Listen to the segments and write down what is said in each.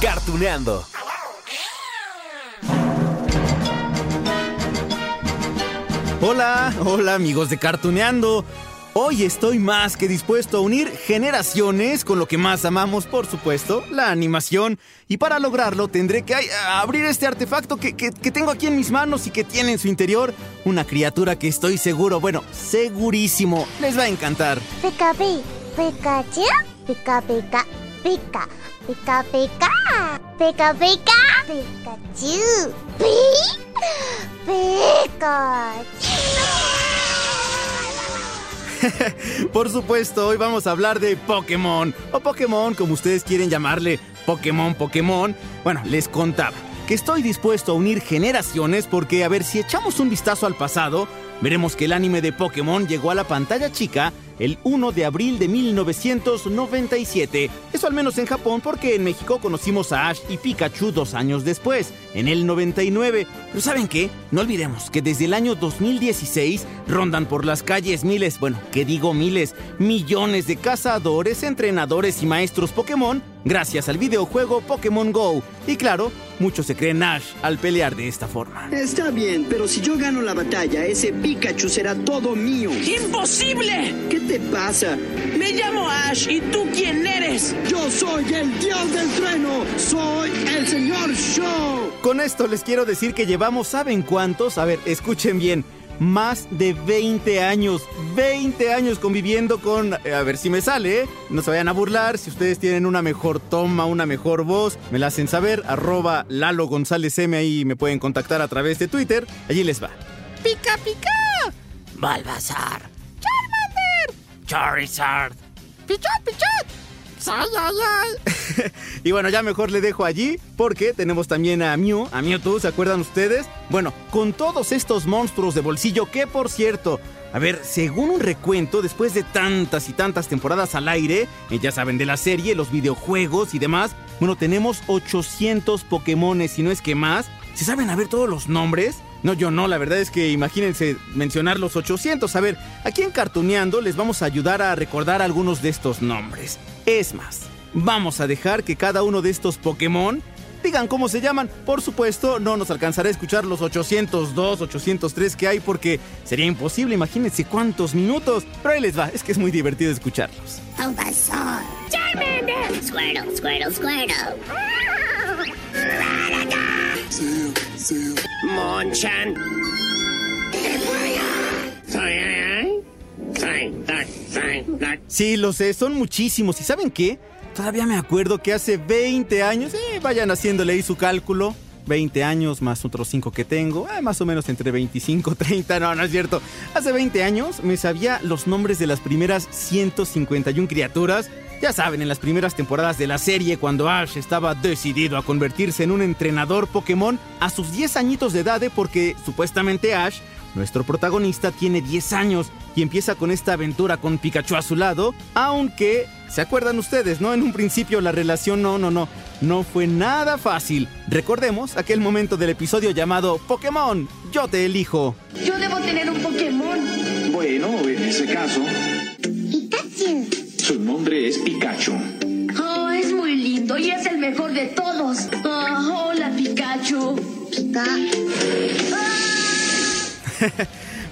Cartuneando. Hola, hola amigos de Cartuneando. Hoy estoy más que dispuesto a unir generaciones con lo que más amamos, por supuesto, la animación. Y para lograrlo tendré que abrir este artefacto que, tengo aquí en mis manos y que tiene en su interior una criatura que estoy seguro, bueno, segurísimo, les va a encantar. Pica, pica, pica, pica, pica, pica, pica, pica, pica, pica, Por supuesto, hoy vamos a hablar de Pokémon, o Pokémon como ustedes quieren llamarle, Pokémon, Pokémon. Bueno, les contaba que estoy dispuesto a unir generaciones porque, a ver, si echamos un vistazo al pasado, veremos que el anime de Pokémon llegó a la pantalla chica el 1 de abril de 1997. Eso al menos en Japón porque en México conocimos a Ash y Pikachu dos años después, en el 99. Pero ¿saben qué? No olvidemos que desde el año 2016 rondan por las calles miles, bueno, que digo miles, millones de cazadores, entrenadores y maestros Pokémon gracias al videojuego Pokémon Go. Y claro, muchos se creen Ash al pelear de esta forma. Está bien, pero si yo gano la batalla, ese Pikachu será todo mío. ¡Imposible! ¿Qué te pasa? Me llamo Ash y tú quién eres? Yo soy el dios del trueno. Soy el señor Show. Con esto les quiero decir que llevamos, ¿saben cuántos? A ver, escuchen bien más de 20 años, 20 años conviviendo con, eh, a ver si me sale, ¿eh? no se vayan a burlar, si ustedes tienen una mejor toma, una mejor voz, me la hacen saber, arroba Lalo González M, ahí me pueden contactar a través de Twitter, allí les va. Pica, pica. Balbazar. Charizard. Pichat, pichat. ¡Ay, ay, ay! y bueno, ya mejor le dejo allí porque tenemos también a Mew, a Mewtwo, ¿se acuerdan ustedes? Bueno, con todos estos monstruos de bolsillo que por cierto, a ver, según un recuento, después de tantas y tantas temporadas al aire, eh, ya saben, de la serie, los videojuegos y demás, bueno, tenemos 800 Pokémones, y no es que más. ¿Se saben a ver todos los nombres? No, yo no, la verdad es que imagínense mencionar los 800. A ver, aquí en Cartuneando les vamos a ayudar a recordar algunos de estos nombres. Es más, vamos a dejar que cada uno de estos Pokémon digan cómo se llaman. Por supuesto, no nos alcanzará a escuchar los 802, 803 que hay porque sería imposible. Imagínense cuántos minutos. Pero ahí les va, es que es muy divertido escucharlos. Squirtle. Monchan. Sí, lo sé, son muchísimos. ¿Y saben qué? Todavía me acuerdo que hace 20 años, eh, vayan haciéndole ahí su cálculo. 20 años más otros 5 que tengo, eh, más o menos entre 25 y 30, no, no es cierto. Hace 20 años me sabía los nombres de las primeras 151 criaturas. Ya saben, en las primeras temporadas de la serie, cuando Ash estaba decidido a convertirse en un entrenador Pokémon a sus 10 añitos de edad, eh, porque supuestamente Ash nuestro protagonista tiene 10 años y empieza con esta aventura con Pikachu a su lado, aunque, ¿se acuerdan ustedes, no? En un principio la relación no, no, no, no fue nada fácil. Recordemos aquel momento del episodio llamado Pokémon, yo te elijo. Yo debo tener un Pokémon. Bueno, en ese caso... Pikachu. Su nombre es Pikachu. Oh, es muy lindo y es el mejor de todos. Oh, hola, Pikachu. Pika.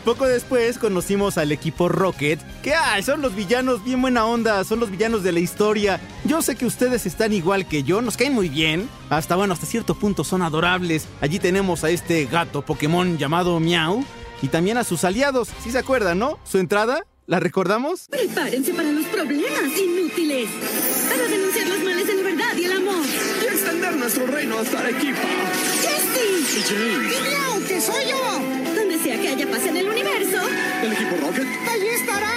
Poco después conocimos al equipo Rocket, que ay, son los villanos bien buena onda, son los villanos de la historia. Yo sé que ustedes están igual que yo, nos caen muy bien. Hasta bueno, hasta cierto punto son adorables. Allí tenemos a este gato Pokémon llamado Miau y también a sus aliados, si se acuerdan, ¿no? Su entrada, ¿la recordamos? Prepárense para los problemas inútiles. Para denunciar los males de la verdad y el amor. Y extender nuestro reino hasta Arequipa. ¿Qué Jessie. James. Que soy yo. Donde sea que haya paz en el universo. ¿El equipo Rocket? Allí estará.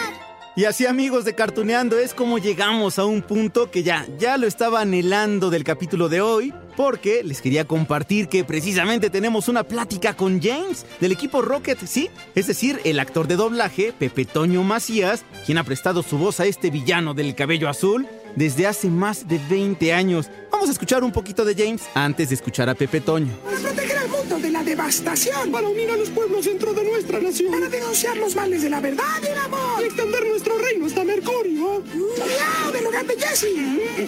Y así amigos de Cartuneando es como llegamos a un punto que ya, ya lo estaba anhelando del capítulo de hoy, porque les quería compartir que precisamente tenemos una plática con James del equipo Rocket, ¿sí? Es decir, el actor de doblaje, Pepe Toño Macías, quien ha prestado su voz a este villano del cabello azul desde hace más de 20 años. Vamos a escuchar un poquito de James antes de escuchar a Pepe Toño. Para proteger al mundo de la devastación. Para unir a los pueblos dentro de nuestra nación. Para denunciar los males de la verdad y el amor. Y extender nuestro reino hasta Mercurio. ¡Miau! ¡Del lugar de Jesse!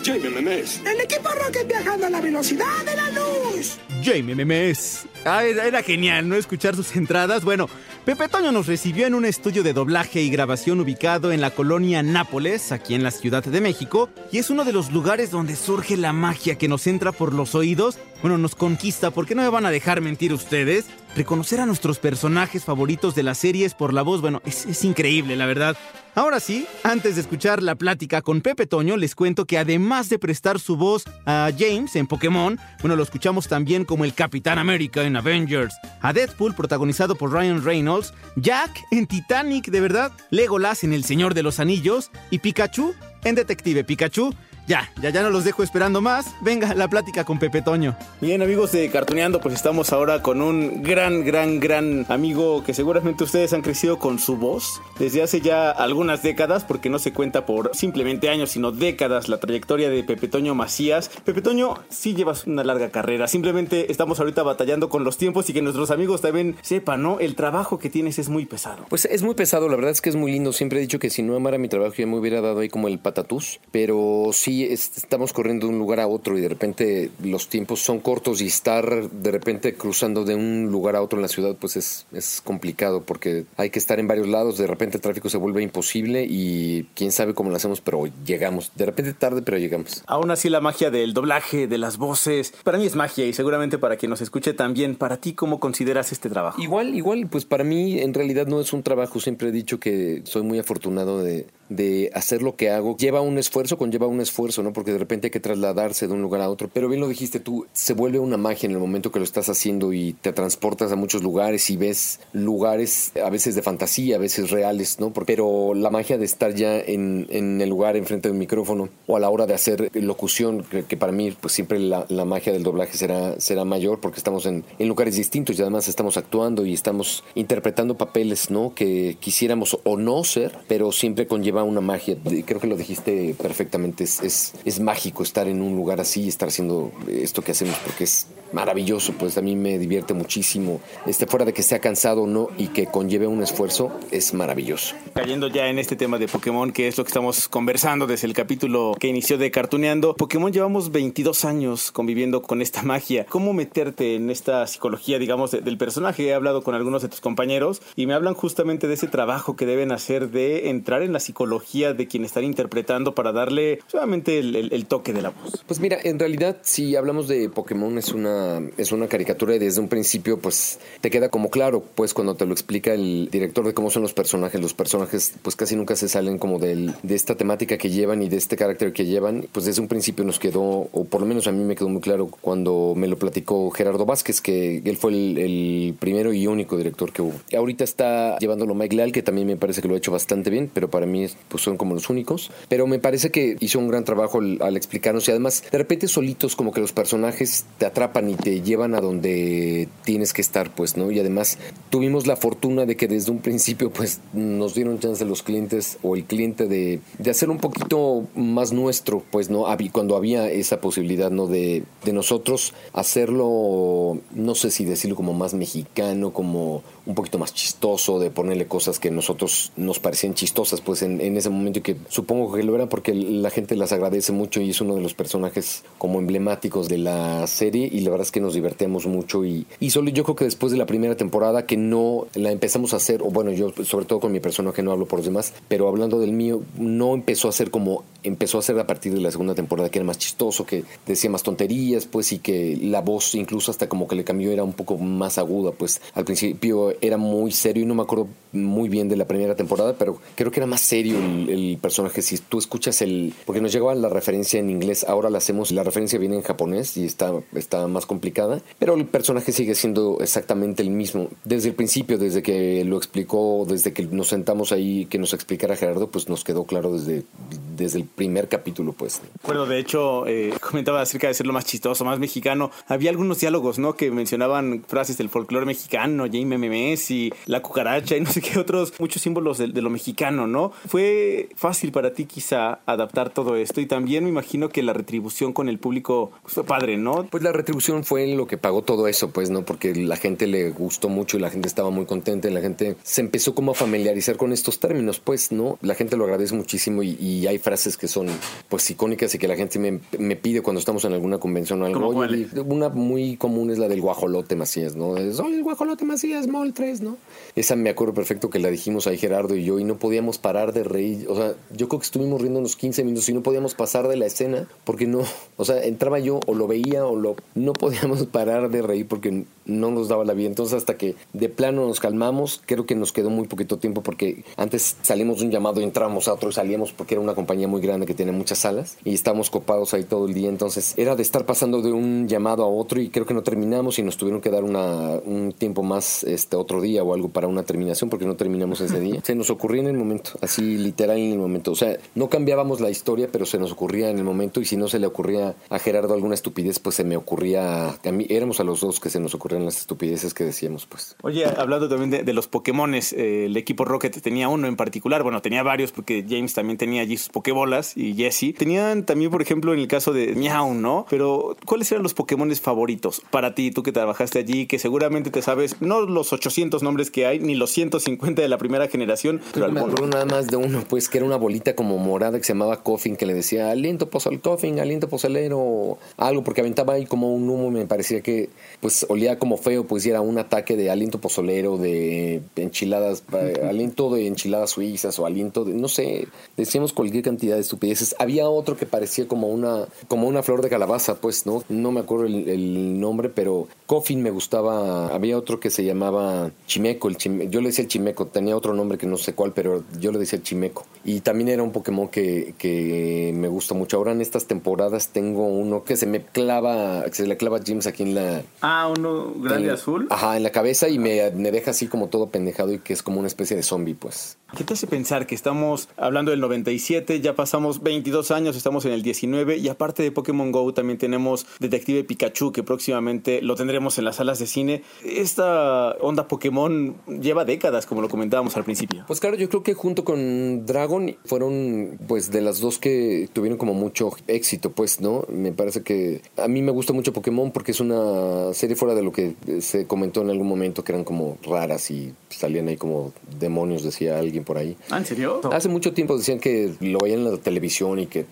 Jamie Memes. El equipo Rocket viajando a la velocidad de la luz. Jamie Memes. Ah, era, era genial, ¿no? Escuchar sus entradas. Bueno, Pepe Toño nos recibió en un estudio de doblaje y grabación ubicado en la colonia Nápoles, aquí en la Ciudad de México, y es uno de los lugares donde surge la magia que nos entra por los oídos, bueno, nos conquista, porque no me van a dejar mentir ustedes. Reconocer a nuestros personajes favoritos de las series por la voz, bueno, es, es increíble, la verdad. Ahora sí, antes de escuchar la plática con Pepe Toño, les cuento que además de prestar su voz a James en Pokémon, bueno, lo escuchamos también como el Capitán América en Avengers, a Deadpool protagonizado por Ryan Reynolds, Jack en Titanic, de verdad, Legolas en El Señor de los Anillos y Pikachu en Detective Pikachu. Ya, ya, ya no los dejo esperando más. Venga, la plática con Pepe Toño. Bien, amigos de Cartuneando, pues estamos ahora con un gran, gran, gran amigo que seguramente ustedes han crecido con su voz desde hace ya algunas décadas, porque no se cuenta por simplemente años, sino décadas la trayectoria de Pepe Toño Macías. Pepe Toño, sí llevas una larga carrera. Simplemente estamos ahorita batallando con los tiempos y que nuestros amigos también sepan, ¿no? El trabajo que tienes es muy pesado. Pues es muy pesado, la verdad es que es muy lindo. Siempre he dicho que si no amara mi trabajo ya me hubiera dado ahí como el patatús, pero sí estamos corriendo de un lugar a otro y de repente los tiempos son cortos y estar de repente cruzando de un lugar a otro en la ciudad pues es, es complicado porque hay que estar en varios lados, de repente el tráfico se vuelve imposible y quién sabe cómo lo hacemos, pero llegamos. De repente tarde, pero llegamos. Aún así la magia del doblaje, de las voces, para mí es magia y seguramente para quien nos escuche también. ¿Para ti cómo consideras este trabajo? Igual, igual, pues para mí en realidad no es un trabajo, siempre he dicho que soy muy afortunado de, de hacer lo que hago. Lleva un esfuerzo, conlleva un esfuerzo, ¿no? Porque de repente hay que trasladarse de un lugar a otro. Pero bien lo dijiste tú, se vuelve una magia en el momento que lo estás haciendo y te transportas a muchos lugares y ves lugares a veces de fantasía, a veces reales, ¿no? Pero la magia de estar ya en, en el lugar enfrente del micrófono o a la hora de hacer locución, que, que para mí pues siempre la, la, magia del doblaje será, será mayor porque estamos en, en lugares distintos y además estamos actuando y estamos interpretando papeles, ¿no? Que quisiéramos o no ser, pero siempre conlleva una magia. Creo que lo dijiste perfectamente. Es, es, es, mágico estar en un lugar así y estar haciendo esto que hacemos porque es maravilloso. Pues a mí me divierte muchísimo. Este, fuera de que sea cansado o no y que conlleve un esfuerzo, es maravilloso. Cayendo ya en este tema de Pokémon, que es lo que estamos conversando desde el capítulo que inició de Cartuneando. Pokémon llevamos 22 años conviviendo con esta magia. ¿Cómo meterte en esta psicología, digamos, de, del personaje? He hablado con algunos de tus compañeros y me hablan justamente de ese trabajo que deben hacer de entrar en la psicología de quien están interpretando para darle solamente el, el, el, toque de la voz. Pues mira, en realidad si hablamos de Pokémon es una, es una caricatura y desde un principio pues te queda como claro, pues cuando te lo explica el director de cómo son los personajes, los personajes pues casi nunca se salen como del, de esta temática que llevan y de este carácter que llevan, pues desde un principio nos quedó, o por lo menos a mí me quedó muy claro cuando me lo platicó Gerardo Vázquez, que él fue el, el primero y único director que hubo. Ahorita está llevándolo Mike Leal, que también me parece que lo ha hecho bastante bien, pero para mí pues son como los únicos. Pero me parece que hizo un gran trabajo al, explicarnos y además de repente solitos como que los personajes te atrapan y te llevan a donde tienes que estar, pues, ¿no? Y además tuvimos la fortuna de que desde un principio pues nos dieron chance los clientes o el cliente de, de hacer un poquito más nuestro, pues, ¿no? Cuando había esa posibilidad, ¿no? De, de nosotros hacerlo, no sé si decirlo como más mexicano, como un poquito más chistoso, de ponerle cosas que nosotros nos parecían chistosas, pues en, ese momento y que supongo que lo eran porque la gente las agradece mucho y es uno de los personajes como emblemáticos de la serie y la verdad es que nos divertimos mucho y, y solo yo creo que después de la primera temporada que no la empezamos a hacer, o bueno, yo sobre todo con mi personaje no hablo por los demás, pero hablando del mío, no empezó a ser como empezó a hacer a partir de la segunda temporada, que era más chistoso, que decía más tonterías, pues, y que la voz incluso hasta como que le cambió, era un poco más aguda, pues al principio era muy serio y no me acuerdo muy bien de la primera temporada, pero creo que era más serio el, el personaje. Si tú escuchas el... Porque nos llegaba la referencia en inglés, ahora la hacemos, la referencia viene en japonés y está, está más complicada, pero el personaje sigue siendo exactamente el mismo. Desde el principio, desde que lo explicó, desde que nos sentamos ahí, que nos explicara Gerardo, pues nos quedó claro desde, desde el primer capítulo, pues. Bueno, de hecho, eh, comentaba acerca de ser lo más chistoso, más mexicano. Había algunos diálogos, ¿no? Que mencionaban frases del folclore mexicano, Jaime Memes y la cucaracha y no sé qué otros, muchos símbolos de, de lo mexicano, ¿no? Fue fácil para ti quizá adaptar todo esto y también me imagino que la retribución con el público pues, fue padre, ¿no? Pues la retribución fue lo que pagó todo eso, pues, ¿no? Porque la gente le gustó mucho y la gente estaba muy contenta y la gente se empezó como a familiarizar con estos términos, pues, ¿no? La gente lo agradece muchísimo y, y hay frases que son, pues, icónicas y que la gente me, me pide cuando estamos en alguna convención o algo. Una muy común es la del guajolote Macías, ¿no? Es, Soy el guajolote Macías, Mol 3, ¿no? Esa me acuerdo perfecto que la dijimos ahí Gerardo y yo y no podíamos parar de reír. O sea, yo creo que estuvimos riendo unos 15 minutos y no podíamos pasar de la escena porque no, o sea, entraba yo o lo veía o lo no podíamos parar de reír porque no nos daba la vida. Entonces, hasta que de plano nos calmamos, creo que nos quedó muy poquito tiempo porque antes salimos de un llamado y entrábamos a otro y salíamos porque era una compañía muy grande que tenía muchas salas y estábamos copados ahí todo el día. Entonces, era de estar pasando de un llamado a otro y creo que no terminamos y nos tuvieron que dar una, un tiempo más este otro día o algo para una terminación porque no terminamos ese día. Se nos ocurría en el momento, así literal en el momento. O sea, no cambiábamos la historia, pero se nos ocurría en el momento y si no se le ocurría a Gerardo alguna estupidez, pues se me ocurría a mí. Éramos a los dos que se nos ocurrían las estupideces que decíamos, pues. Oye, hablando también de, de los Pokémones, eh, el equipo Rocket tenía uno en particular, bueno, tenía varios porque James también tenía allí sus Pokébolas y Jesse. Tenían también, por ejemplo, en el caso de Meow, ¿no? Pero, ¿cuáles eran los Pokémones favoritos para ti, tú que trabajaste allí, que seguramente te sabes, no los 800 nombres que hay, ni los 150 de la primera generación, pero me acuerdo nada más de uno, pues que era una bolita como morada que se llamaba Coffin, que le decía aliento pozol Coffin, aliento pozolero, algo, porque aventaba ahí como un humo, me parecía que pues olía como feo, pues y era un ataque de aliento pozolero, de enchiladas, eh, aliento de enchiladas suizas o aliento de, no sé, decíamos cualquier cantidad de estupideces. Había otro que parecía como una, como una flor de calabaza, pues, ¿no? No me acuerdo el, el nombre, pero Coffin me gustaba. Había otro que se llamaba Chimeco, el Chime- yo le decía el Chimeco, tenía otro nombre que no sé cuál, pero yo le decía el Chimeco. Y también era un Pokémon que, que me gusta mucho. Ahora en estas temporadas tengo uno que se me clava, que se le clava a James aquí en la, Ah, uno grande en- azul. Ajá, en la cabeza y me, me deja así como todo pendejado y que es como una especie de zombie, pues. ¿Qué te hace pensar que estamos hablando del 97, ya pasamos 22 años, estamos en el 19 y aparte de Pokémon Go también tenemos Detective Pikachu que próximamente lo tendremos en las salas de cine. Esta onda Pokémon lleva décadas, como lo comentábamos al principio. Pues claro, yo creo que junto con Dragon fueron pues de las dos que tuvieron como mucho éxito, pues, ¿no? Me parece que a mí me gusta mucho Pokémon porque es una serie fuera de lo que se comentó en algún momento que eran como raras y salían ahí como demonios, decía alguien por ahí. ¿Ah, en serio? Hace mucho tiempo decían que lo veían en la televisión y que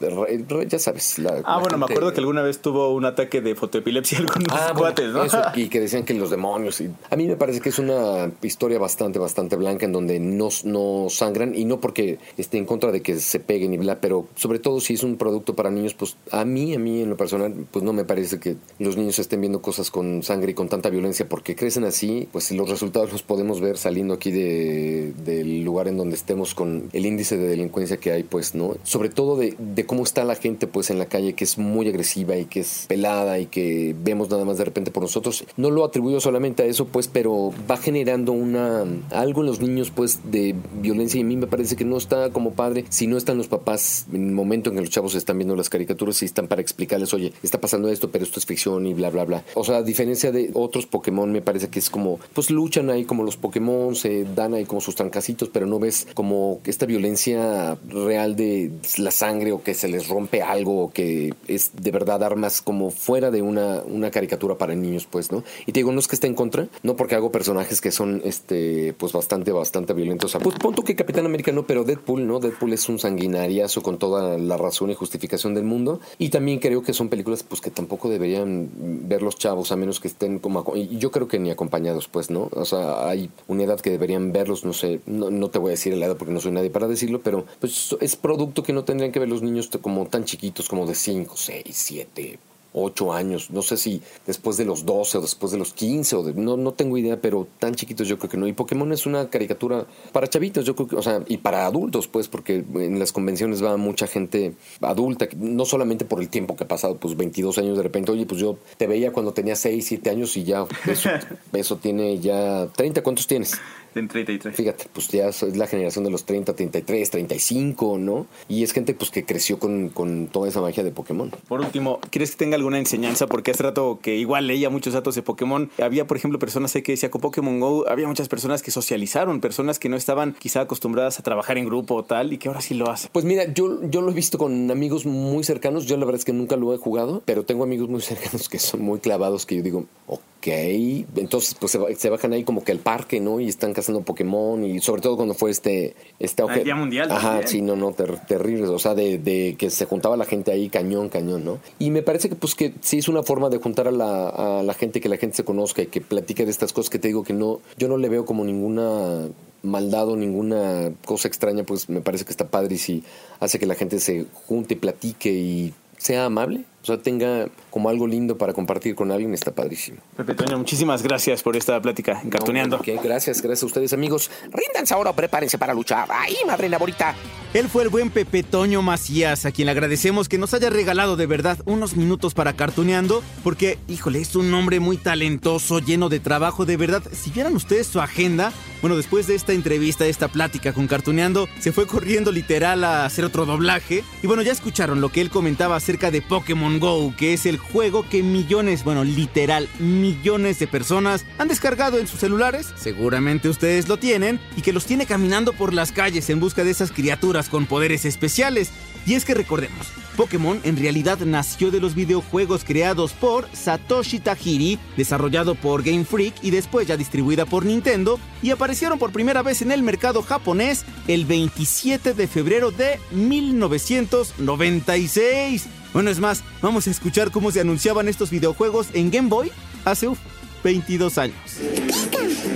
ya sabes. La, Ah, la bueno, me acuerdo que alguna vez tuvo un ataque de fotoepilepsia algunos Ah, bueno, cuates, ¿no? eso, y que decían que los demonios. Y a mí me parece que es una historia bastante, bastante blanca en donde no, no sangran y no porque esté en contra de que se peguen y bla, pero sobre todo si es un producto para niños, pues a mí, a mí en lo personal, pues no me parece que los niños estén viendo cosas con sangre y con tanta violencia porque crecen así, pues los resultados los podemos ver saliendo aquí de, del lugar en donde estemos con el índice de delincuencia que hay, pues, ¿no? Sobre todo de, de cómo está la gente, pues, en la calle, que es muy agresiva y que es pelada y que vemos nada más de repente por nosotros. No lo atribuyo solamente a eso, pues, pero va generando una algo en los niños, pues, de violencia y a mí me parece que no está como padre si no están los papás en el momento en que los chavos están viendo las caricaturas y están para explicarles, oye, está pasando esto, pero esto es ficción y bla, bla, bla. O sea, a diferencia de otros Pokémon, me parece que es como, pues, luchan ahí como los Pokémon, se dan ahí como sus trancacitos, pero no ves como esta violencia real de la sangre o que se les rompe algo o que es de verdad armas como fuera de una, una caricatura para niños, pues, ¿no? Y te digo, no es que esté en contra, no porque hago personajes que son, este, pues bastante, bastante violentos. O pues que Capitán América no, pero Deadpool, ¿no? Deadpool es un sanguinariazo con toda la razón y justificación del mundo. Y también creo que son películas, pues, que tampoco deberían ver los chavos, a menos que estén como, y yo creo que ni acompañados, pues, ¿no? O sea, hay una edad que deberían verlos, no sé, no, no te voy a decir la edad porque no soy nadie para decirlo, pero pues es producto que no tendrían que ver los niños como tan chiquitos, como de 5, 6, 7, 8 años, no sé si después de los 12 o después de los 15 o de, no, no tengo idea, pero tan chiquitos yo creo que no. Y Pokémon es una caricatura para chavitos, yo creo que, o sea, y para adultos, pues, porque en las convenciones va mucha gente adulta, no solamente por el tiempo que ha pasado, pues 22 años de repente, oye, pues yo te veía cuando tenía 6, 7 años y ya, eso, eso tiene ya 30, ¿cuántos tienes? En 33. Fíjate, pues ya es la generación de los 30, 33, 35, ¿no? Y es gente pues que creció con, con toda esa magia de Pokémon. Por último, ¿crees que tenga alguna enseñanza? Porque hace rato que igual leía muchos datos de Pokémon, había por ejemplo personas sé que decía con Pokémon Go, había muchas personas que socializaron, personas que no estaban quizá acostumbradas a trabajar en grupo o tal y que ahora sí lo hacen. Pues mira, yo, yo lo he visto con amigos muy cercanos, yo la verdad es que nunca lo he jugado, pero tengo amigos muy cercanos que son muy clavados que yo digo, ok, entonces pues se, se bajan ahí como que al parque, ¿no? Y están Pokémon y sobre todo cuando fue este este El Día Mundial Ajá, también. sí, no, no, ter- terrible, o sea, de, de que se juntaba la gente ahí cañón, cañón, ¿no? Y me parece que pues que sí es una forma de juntar a la, a la gente, que la gente se conozca y que platique de estas cosas que te digo que no, yo no le veo como ninguna maldad o ninguna cosa extraña, pues me parece que está padre y si hace que la gente se junte, platique y sea amable, sea, tenga como algo lindo para compartir con alguien, está padrísimo. Pepe Toño, muchísimas gracias por esta plática en Cartuneando. Ok, gracias, gracias a ustedes amigos. Ríndanse ahora o prepárense para luchar. ¡Ay, madre bonita! Él fue el buen Pepe Toño Macías, a quien le agradecemos que nos haya regalado de verdad unos minutos para cartuneando, porque, híjole, es un hombre muy talentoso, lleno de trabajo, de verdad. Si vieran ustedes su agenda, bueno, después de esta entrevista, de esta plática con Cartuneando, se fue corriendo literal a hacer otro doblaje. Y bueno, ya escucharon lo que él comentaba acerca de Pokémon Go, que es el juego que millones, bueno, literal, millones de personas han descargado en sus celulares. Seguramente ustedes lo tienen y que los tiene caminando por las calles en busca de esas criaturas con poderes especiales. Y es que recordemos, Pokémon en realidad nació de los videojuegos creados por Satoshi Tajiri, desarrollado por Game Freak y después ya distribuida por Nintendo, y aparecieron por primera vez en el mercado japonés el 27 de febrero de 1996. Bueno, es más, vamos a escuchar cómo se anunciaban estos videojuegos en Game Boy hace uf, 22 años.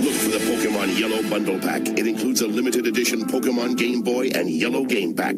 Look for the Pokemon Yellow Bundle Pack. It includes a limited edition Pokemon Game Boy and Yellow Game Pack.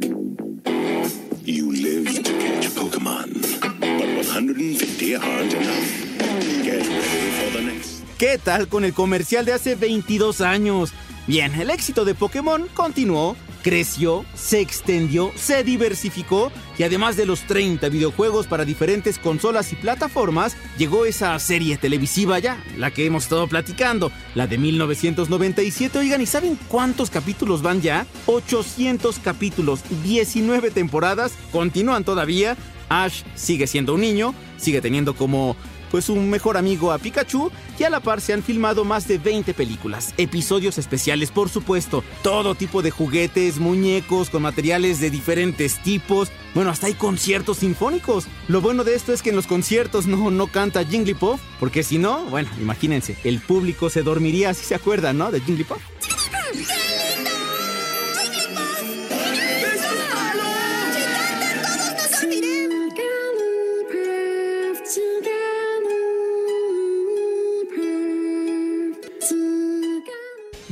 You lived to catch Pokemon, but 150 aren't enough. Get ready for the next. ¿Qué tal con el comercial de hace 22 años? Bien, el éxito de Pokémon continuó, creció, se extendió, se diversificó y además de los 30 videojuegos para diferentes consolas y plataformas, llegó esa serie televisiva ya, la que hemos estado platicando, la de 1997. Oigan, ¿y saben cuántos capítulos van ya? 800 capítulos, 19 temporadas, continúan todavía. Ash sigue siendo un niño, sigue teniendo como pues un mejor amigo a Pikachu y a la par se han filmado más de 20 películas, episodios especiales por supuesto, todo tipo de juguetes, muñecos con materiales de diferentes tipos, bueno, hasta hay conciertos sinfónicos. Lo bueno de esto es que en los conciertos no, no canta Jigglypuff, porque si no, bueno, imagínense, el público se dormiría, si se acuerdan, ¿no? De Jigglypuff.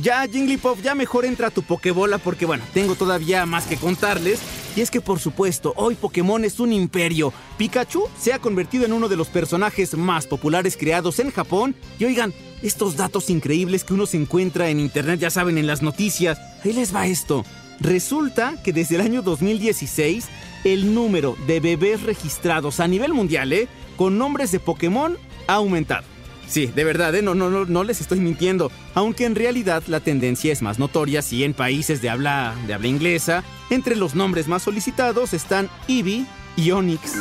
Ya, Jigglypuff, ya mejor entra a tu Pokébola porque, bueno, tengo todavía más que contarles. Y es que, por supuesto, hoy Pokémon es un imperio. Pikachu se ha convertido en uno de los personajes más populares creados en Japón. Y oigan, estos datos increíbles que uno se encuentra en internet, ya saben, en las noticias. Ahí les va esto. Resulta que desde el año 2016, el número de bebés registrados a nivel mundial, ¿eh? Con nombres de Pokémon ha aumentado. Sí, de verdad, ¿eh? no, no, no, no les estoy mintiendo. Aunque en realidad la tendencia es más notoria si en países de habla, de habla inglesa, entre los nombres más solicitados están Eevee y Onix.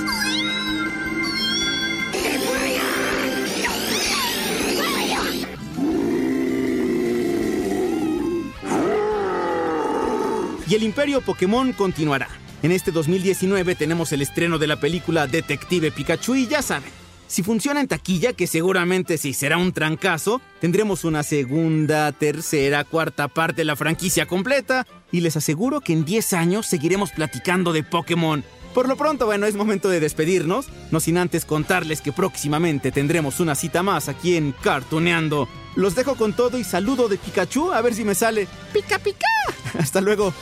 Y el imperio Pokémon continuará. En este 2019 tenemos el estreno de la película Detective Pikachu y ya saben, si funciona en taquilla, que seguramente sí será un trancazo, tendremos una segunda, tercera, cuarta parte de la franquicia completa y les aseguro que en 10 años seguiremos platicando de Pokémon. Por lo pronto, bueno, es momento de despedirnos, no sin antes contarles que próximamente tendremos una cita más aquí en Cartuneando. Los dejo con todo y saludo de Pikachu, a ver si me sale Pica Pica. Hasta luego.